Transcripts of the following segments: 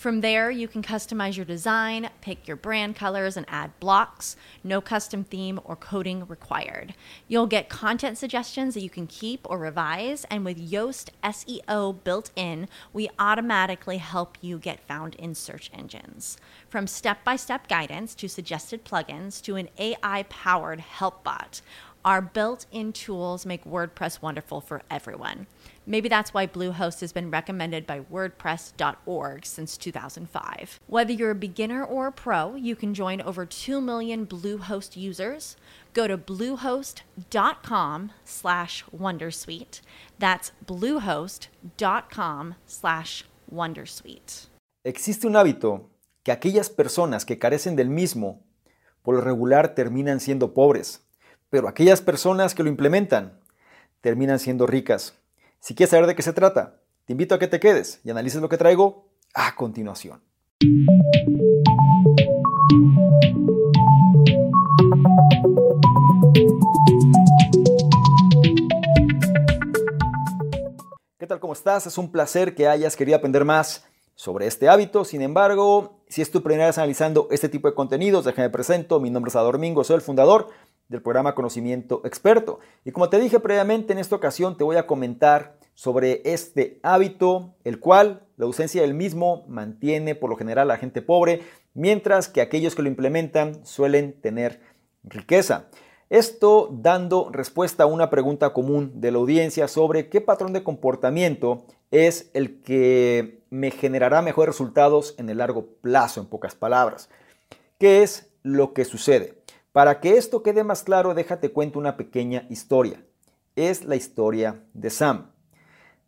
From there, you can customize your design, pick your brand colors, and add blocks. No custom theme or coding required. You'll get content suggestions that you can keep or revise, and with Yoast SEO built in, we automatically help you get found in search engines. From step by step guidance to suggested plugins to an AI powered help bot, our built in tools make WordPress wonderful for everyone. Maybe that's why Bluehost has been recommended by WordPress.org since 2005. Whether you're a beginner or a pro, you can join over 2 million Bluehost users. Go to bluehost.com slash wondersuite. That's bluehost.com slash wondersuite. Existe un hábito que aquellas personas que carecen del mismo por lo regular terminan siendo pobres, pero aquellas personas que lo implementan terminan siendo ricas. Si quieres saber de qué se trata, te invito a que te quedes y analices lo que traigo a continuación. ¿Qué tal? ¿Cómo estás? Es un placer que hayas querido aprender más sobre este hábito. Sin embargo, si es tu primera vez analizando este tipo de contenidos, déjame presento. Mi nombre es Ador Domingo, soy el fundador del programa Conocimiento Experto. Y como te dije previamente, en esta ocasión te voy a comentar sobre este hábito, el cual la ausencia del mismo mantiene por lo general a la gente pobre, mientras que aquellos que lo implementan suelen tener riqueza. Esto dando respuesta a una pregunta común de la audiencia sobre qué patrón de comportamiento es el que me generará mejores resultados en el largo plazo, en pocas palabras. ¿Qué es lo que sucede? Para que esto quede más claro, déjate cuento una pequeña historia. Es la historia de Sam.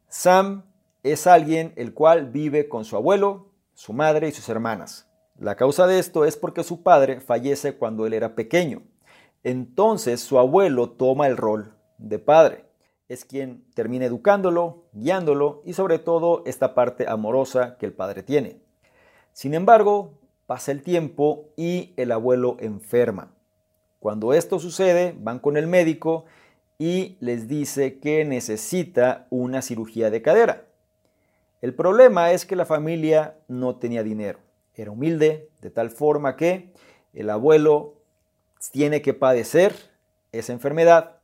Sam es alguien el cual vive con su abuelo, su madre y sus hermanas. La causa de esto es porque su padre fallece cuando él era pequeño. Entonces su abuelo toma el rol de padre. Es quien termina educándolo, guiándolo y sobre todo esta parte amorosa que el padre tiene. Sin embargo, pasa el tiempo y el abuelo enferma. Cuando esto sucede, van con el médico y les dice que necesita una cirugía de cadera. El problema es que la familia no tenía dinero. Era humilde, de tal forma que el abuelo tiene que padecer esa enfermedad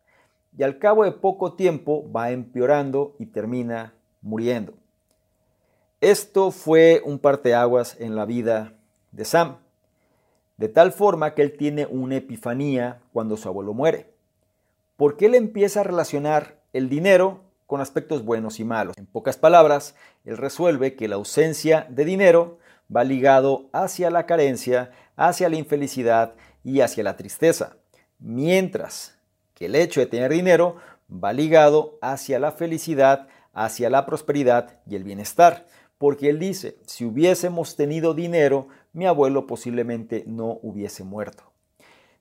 y al cabo de poco tiempo va empeorando y termina muriendo. Esto fue un parteaguas en la vida de Sam, de tal forma que él tiene una epifanía cuando su abuelo muere porque él empieza a relacionar el dinero con aspectos buenos y malos. En pocas palabras, él resuelve que la ausencia de dinero va ligado hacia la carencia, hacia la infelicidad y hacia la tristeza, mientras que el hecho de tener dinero va ligado hacia la felicidad, hacia la prosperidad y el bienestar. Porque él dice, si hubiésemos tenido dinero, mi abuelo posiblemente no hubiese muerto.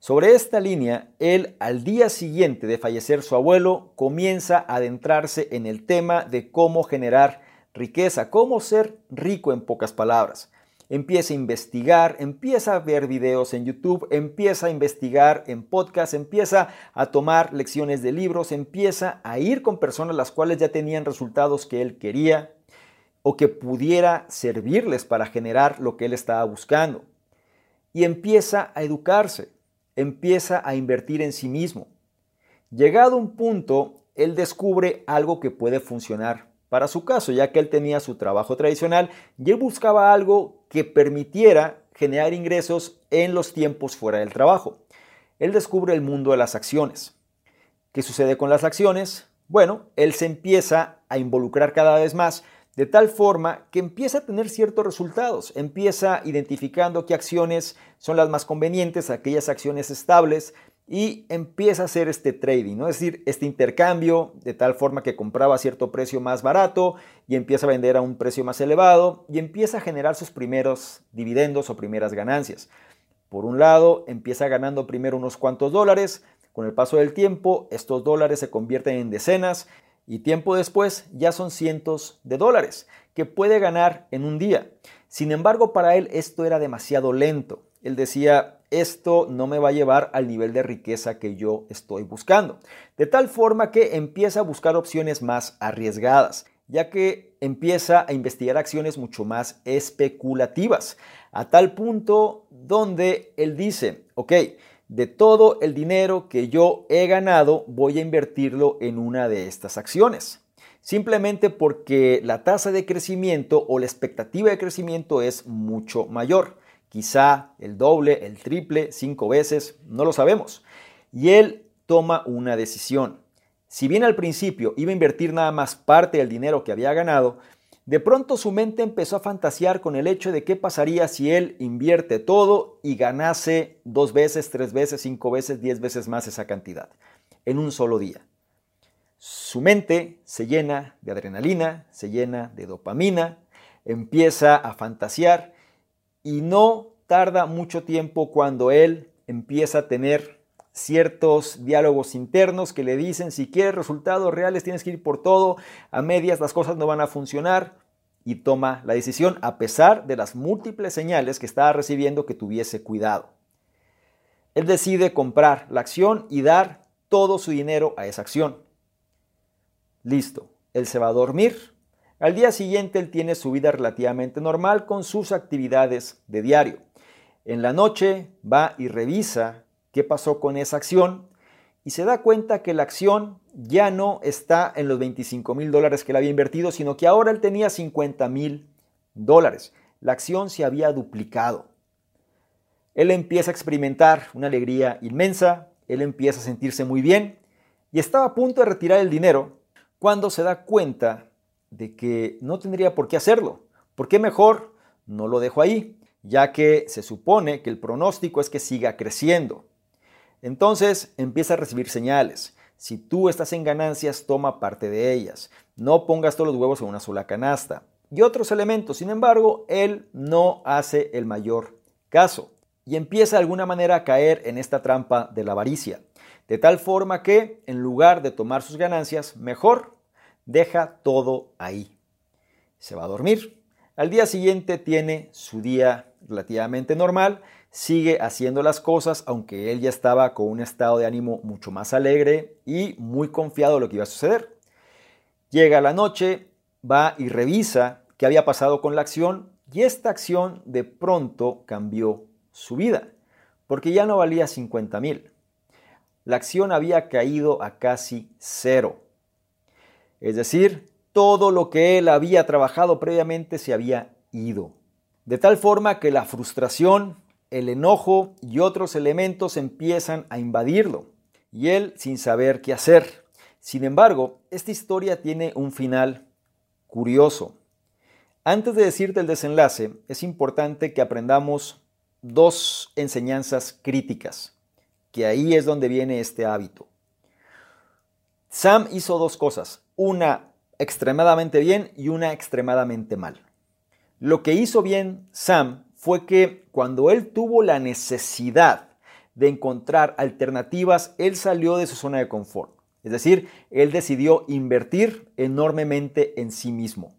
Sobre esta línea, él al día siguiente de fallecer su abuelo comienza a adentrarse en el tema de cómo generar riqueza, cómo ser rico en pocas palabras. Empieza a investigar, empieza a ver videos en YouTube, empieza a investigar en podcast, empieza a tomar lecciones de libros, empieza a ir con personas las cuales ya tenían resultados que él quería o que pudiera servirles para generar lo que él estaba buscando. Y empieza a educarse empieza a invertir en sí mismo. Llegado un punto, él descubre algo que puede funcionar para su caso, ya que él tenía su trabajo tradicional y él buscaba algo que permitiera generar ingresos en los tiempos fuera del trabajo. Él descubre el mundo de las acciones. ¿Qué sucede con las acciones? Bueno, él se empieza a involucrar cada vez más de tal forma que empieza a tener ciertos resultados, empieza identificando qué acciones son las más convenientes, aquellas acciones estables, y empieza a hacer este trading, ¿no? es decir, este intercambio de tal forma que compraba a cierto precio más barato y empieza a vender a un precio más elevado y empieza a generar sus primeros dividendos o primeras ganancias. Por un lado, empieza ganando primero unos cuantos dólares, con el paso del tiempo estos dólares se convierten en decenas y tiempo después ya son cientos de dólares que puede ganar en un día. Sin embargo, para él esto era demasiado lento. Él decía, esto no me va a llevar al nivel de riqueza que yo estoy buscando. De tal forma que empieza a buscar opciones más arriesgadas, ya que empieza a investigar acciones mucho más especulativas, a tal punto donde él dice, ok, de todo el dinero que yo he ganado voy a invertirlo en una de estas acciones. Simplemente porque la tasa de crecimiento o la expectativa de crecimiento es mucho mayor quizá el doble, el triple, cinco veces, no lo sabemos. Y él toma una decisión. Si bien al principio iba a invertir nada más parte del dinero que había ganado, de pronto su mente empezó a fantasear con el hecho de qué pasaría si él invierte todo y ganase dos veces, tres veces, cinco veces, diez veces más esa cantidad en un solo día. Su mente se llena de adrenalina, se llena de dopamina, empieza a fantasear y no tarda mucho tiempo cuando él empieza a tener ciertos diálogos internos que le dicen si quieres resultados reales tienes que ir por todo, a medias las cosas no van a funcionar y toma la decisión a pesar de las múltiples señales que estaba recibiendo que tuviese cuidado. Él decide comprar la acción y dar todo su dinero a esa acción. Listo, él se va a dormir al día siguiente él tiene su vida relativamente normal con sus actividades de diario. En la noche va y revisa qué pasó con esa acción y se da cuenta que la acción ya no está en los 25 mil dólares que él había invertido, sino que ahora él tenía 50 mil dólares. La acción se había duplicado. Él empieza a experimentar una alegría inmensa, él empieza a sentirse muy bien y estaba a punto de retirar el dinero cuando se da cuenta de que no tendría por qué hacerlo. ¿Por qué mejor no lo dejo ahí? Ya que se supone que el pronóstico es que siga creciendo. Entonces empieza a recibir señales. Si tú estás en ganancias, toma parte de ellas. No pongas todos los huevos en una sola canasta. Y otros elementos, sin embargo, él no hace el mayor caso. Y empieza de alguna manera a caer en esta trampa de la avaricia. De tal forma que, en lugar de tomar sus ganancias, mejor deja todo ahí. Se va a dormir. Al día siguiente tiene su día relativamente normal, sigue haciendo las cosas, aunque él ya estaba con un estado de ánimo mucho más alegre y muy confiado de lo que iba a suceder. Llega la noche, va y revisa qué había pasado con la acción y esta acción de pronto cambió su vida, porque ya no valía 50 mil. La acción había caído a casi cero. Es decir, todo lo que él había trabajado previamente se había ido. De tal forma que la frustración, el enojo y otros elementos empiezan a invadirlo. Y él sin saber qué hacer. Sin embargo, esta historia tiene un final curioso. Antes de decirte el desenlace, es importante que aprendamos dos enseñanzas críticas, que ahí es donde viene este hábito. Sam hizo dos cosas una extremadamente bien y una extremadamente mal. Lo que hizo bien Sam fue que cuando él tuvo la necesidad de encontrar alternativas, él salió de su zona de confort. Es decir, él decidió invertir enormemente en sí mismo.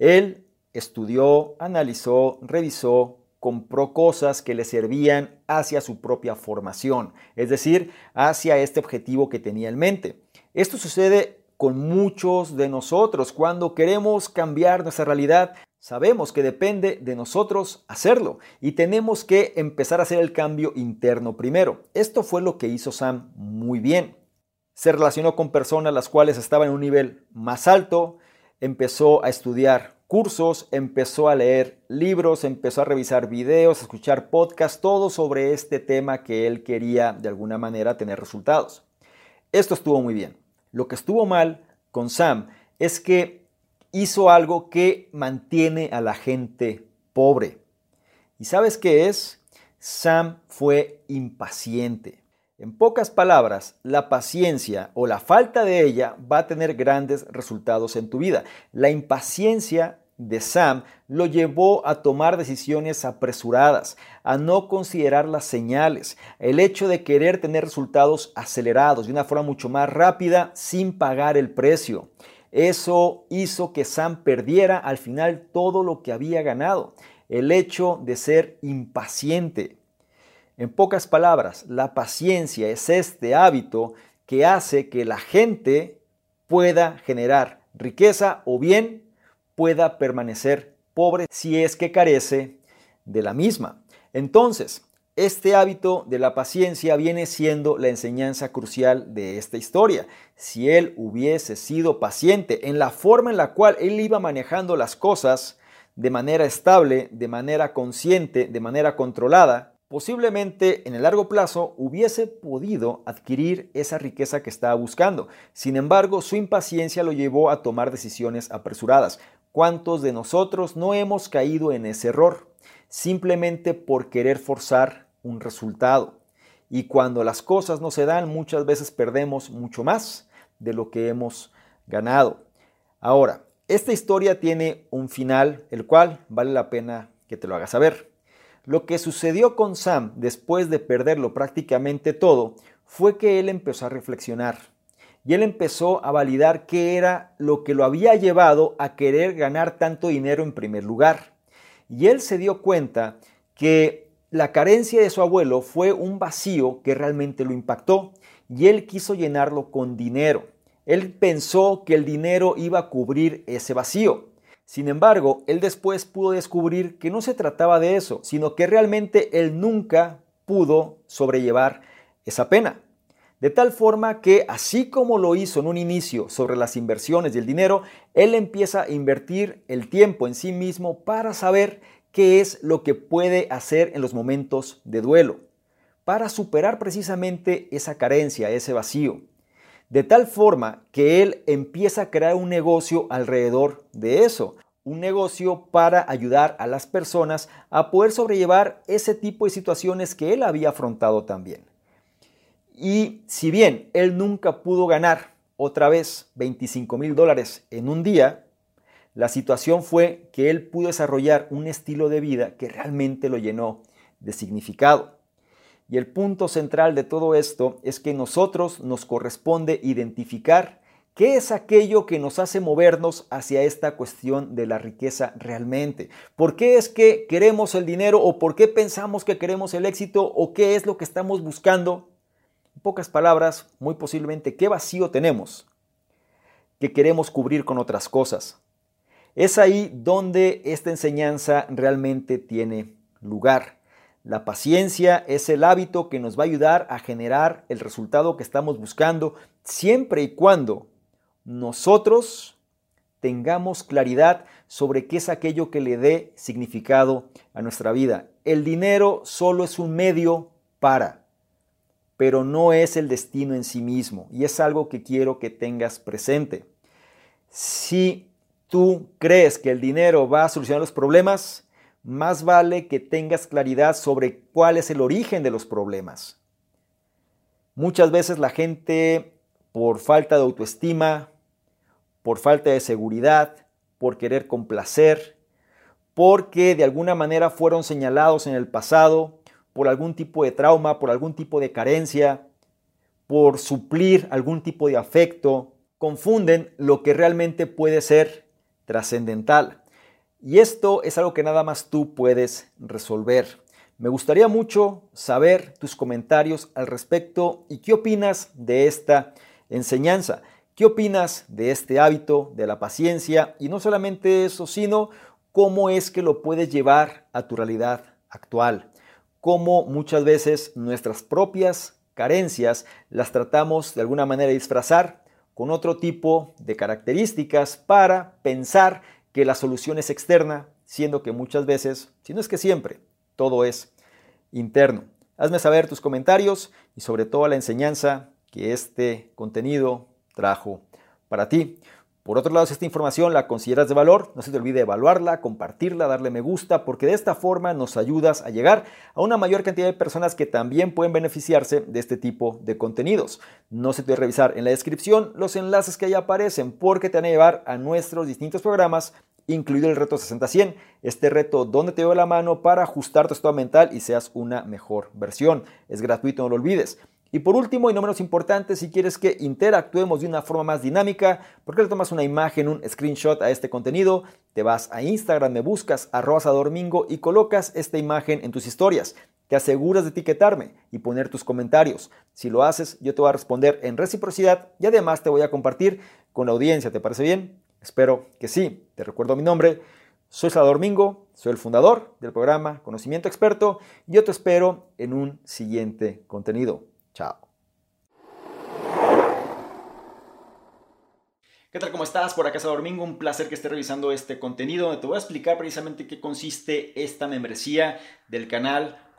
Él estudió, analizó, revisó, compró cosas que le servían hacia su propia formación, es decir, hacia este objetivo que tenía en mente. Esto sucede con muchos de nosotros. Cuando queremos cambiar nuestra realidad, sabemos que depende de nosotros hacerlo y tenemos que empezar a hacer el cambio interno primero. Esto fue lo que hizo Sam muy bien. Se relacionó con personas las cuales estaban en un nivel más alto, empezó a estudiar cursos, empezó a leer libros, empezó a revisar videos, a escuchar podcasts, todo sobre este tema que él quería de alguna manera tener resultados. Esto estuvo muy bien. Lo que estuvo mal con Sam es que hizo algo que mantiene a la gente pobre. ¿Y sabes qué es? Sam fue impaciente. En pocas palabras, la paciencia o la falta de ella va a tener grandes resultados en tu vida. La impaciencia de Sam lo llevó a tomar decisiones apresuradas, a no considerar las señales, el hecho de querer tener resultados acelerados de una forma mucho más rápida sin pagar el precio. Eso hizo que Sam perdiera al final todo lo que había ganado, el hecho de ser impaciente. En pocas palabras, la paciencia es este hábito que hace que la gente pueda generar riqueza o bien pueda permanecer pobre si es que carece de la misma. Entonces, este hábito de la paciencia viene siendo la enseñanza crucial de esta historia. Si él hubiese sido paciente en la forma en la cual él iba manejando las cosas de manera estable, de manera consciente, de manera controlada, posiblemente en el largo plazo hubiese podido adquirir esa riqueza que estaba buscando. Sin embargo, su impaciencia lo llevó a tomar decisiones apresuradas. ¿Cuántos de nosotros no hemos caído en ese error? Simplemente por querer forzar un resultado. Y cuando las cosas no se dan, muchas veces perdemos mucho más de lo que hemos ganado. Ahora, esta historia tiene un final, el cual vale la pena que te lo hagas saber. Lo que sucedió con Sam después de perderlo prácticamente todo fue que él empezó a reflexionar y él empezó a validar qué era lo que lo había llevado a querer ganar tanto dinero en primer lugar. Y él se dio cuenta que la carencia de su abuelo fue un vacío que realmente lo impactó y él quiso llenarlo con dinero. Él pensó que el dinero iba a cubrir ese vacío. Sin embargo, él después pudo descubrir que no se trataba de eso, sino que realmente él nunca pudo sobrellevar esa pena. De tal forma que, así como lo hizo en un inicio sobre las inversiones y el dinero, él empieza a invertir el tiempo en sí mismo para saber qué es lo que puede hacer en los momentos de duelo, para superar precisamente esa carencia, ese vacío. De tal forma que él empieza a crear un negocio alrededor de eso, un negocio para ayudar a las personas a poder sobrellevar ese tipo de situaciones que él había afrontado también. Y si bien él nunca pudo ganar otra vez 25 mil dólares en un día, la situación fue que él pudo desarrollar un estilo de vida que realmente lo llenó de significado. Y el punto central de todo esto es que nosotros nos corresponde identificar qué es aquello que nos hace movernos hacia esta cuestión de la riqueza realmente. ¿Por qué es que queremos el dinero o por qué pensamos que queremos el éxito o qué es lo que estamos buscando en pocas palabras, muy posiblemente, ¿qué vacío tenemos que queremos cubrir con otras cosas? Es ahí donde esta enseñanza realmente tiene lugar. La paciencia es el hábito que nos va a ayudar a generar el resultado que estamos buscando siempre y cuando nosotros tengamos claridad sobre qué es aquello que le dé significado a nuestra vida. El dinero solo es un medio para pero no es el destino en sí mismo. Y es algo que quiero que tengas presente. Si tú crees que el dinero va a solucionar los problemas, más vale que tengas claridad sobre cuál es el origen de los problemas. Muchas veces la gente, por falta de autoestima, por falta de seguridad, por querer complacer, porque de alguna manera fueron señalados en el pasado, por algún tipo de trauma, por algún tipo de carencia, por suplir algún tipo de afecto, confunden lo que realmente puede ser trascendental. Y esto es algo que nada más tú puedes resolver. Me gustaría mucho saber tus comentarios al respecto y qué opinas de esta enseñanza. ¿Qué opinas de este hábito de la paciencia? Y no solamente eso, sino cómo es que lo puedes llevar a tu realidad actual cómo muchas veces nuestras propias carencias las tratamos de alguna manera de disfrazar con otro tipo de características para pensar que la solución es externa, siendo que muchas veces, si no es que siempre, todo es interno. Hazme saber tus comentarios y sobre todo la enseñanza que este contenido trajo para ti. Por otro lado, si esta información la consideras de valor, no se te olvide evaluarla, compartirla, darle me gusta, porque de esta forma nos ayudas a llegar a una mayor cantidad de personas que también pueden beneficiarse de este tipo de contenidos. No se te olvide revisar en la descripción los enlaces que ahí aparecen, porque te van a llevar a nuestros distintos programas incluido el reto 60-100, este reto donde te veo la mano para ajustar tu estado mental y seas una mejor versión. Es gratuito, no lo olvides. Y por último, y no menos importante, si quieres que interactuemos de una forma más dinámica, ¿por qué le tomas una imagen, un screenshot a este contenido? Te vas a Instagram, me buscas arroba domingo y colocas esta imagen en tus historias. Te aseguras de etiquetarme y poner tus comentarios. Si lo haces, yo te voy a responder en reciprocidad y además te voy a compartir con la audiencia. ¿Te parece bien? Espero que sí. Te recuerdo mi nombre. Soy Salvador Mingo, soy el fundador del programa Conocimiento Experto y yo te espero en un siguiente contenido. Chao. ¿Qué tal? ¿Cómo estás? Por acá es Domingo, un placer que estés revisando este contenido donde te voy a explicar precisamente qué consiste esta membresía del canal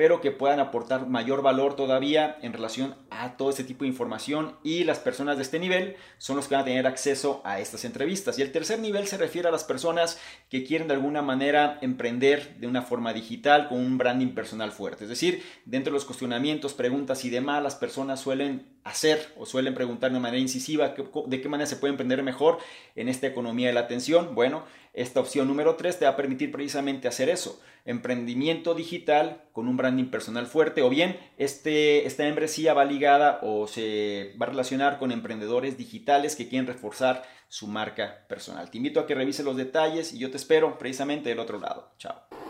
pero que puedan aportar mayor valor todavía en relación a todo este tipo de información y las personas de este nivel son los que van a tener acceso a estas entrevistas. Y el tercer nivel se refiere a las personas que quieren de alguna manera emprender de una forma digital con un branding personal fuerte. Es decir, dentro de los cuestionamientos, preguntas y demás, las personas suelen hacer o suelen preguntar de manera incisiva de qué manera se puede emprender mejor en esta economía de la atención. Bueno, esta opción número 3 te va a permitir precisamente hacer eso, emprendimiento digital con un branding personal fuerte o bien este, esta membresía va ligada o se va a relacionar con emprendedores digitales que quieren reforzar su marca personal. Te invito a que revise los detalles y yo te espero precisamente del otro lado. Chao.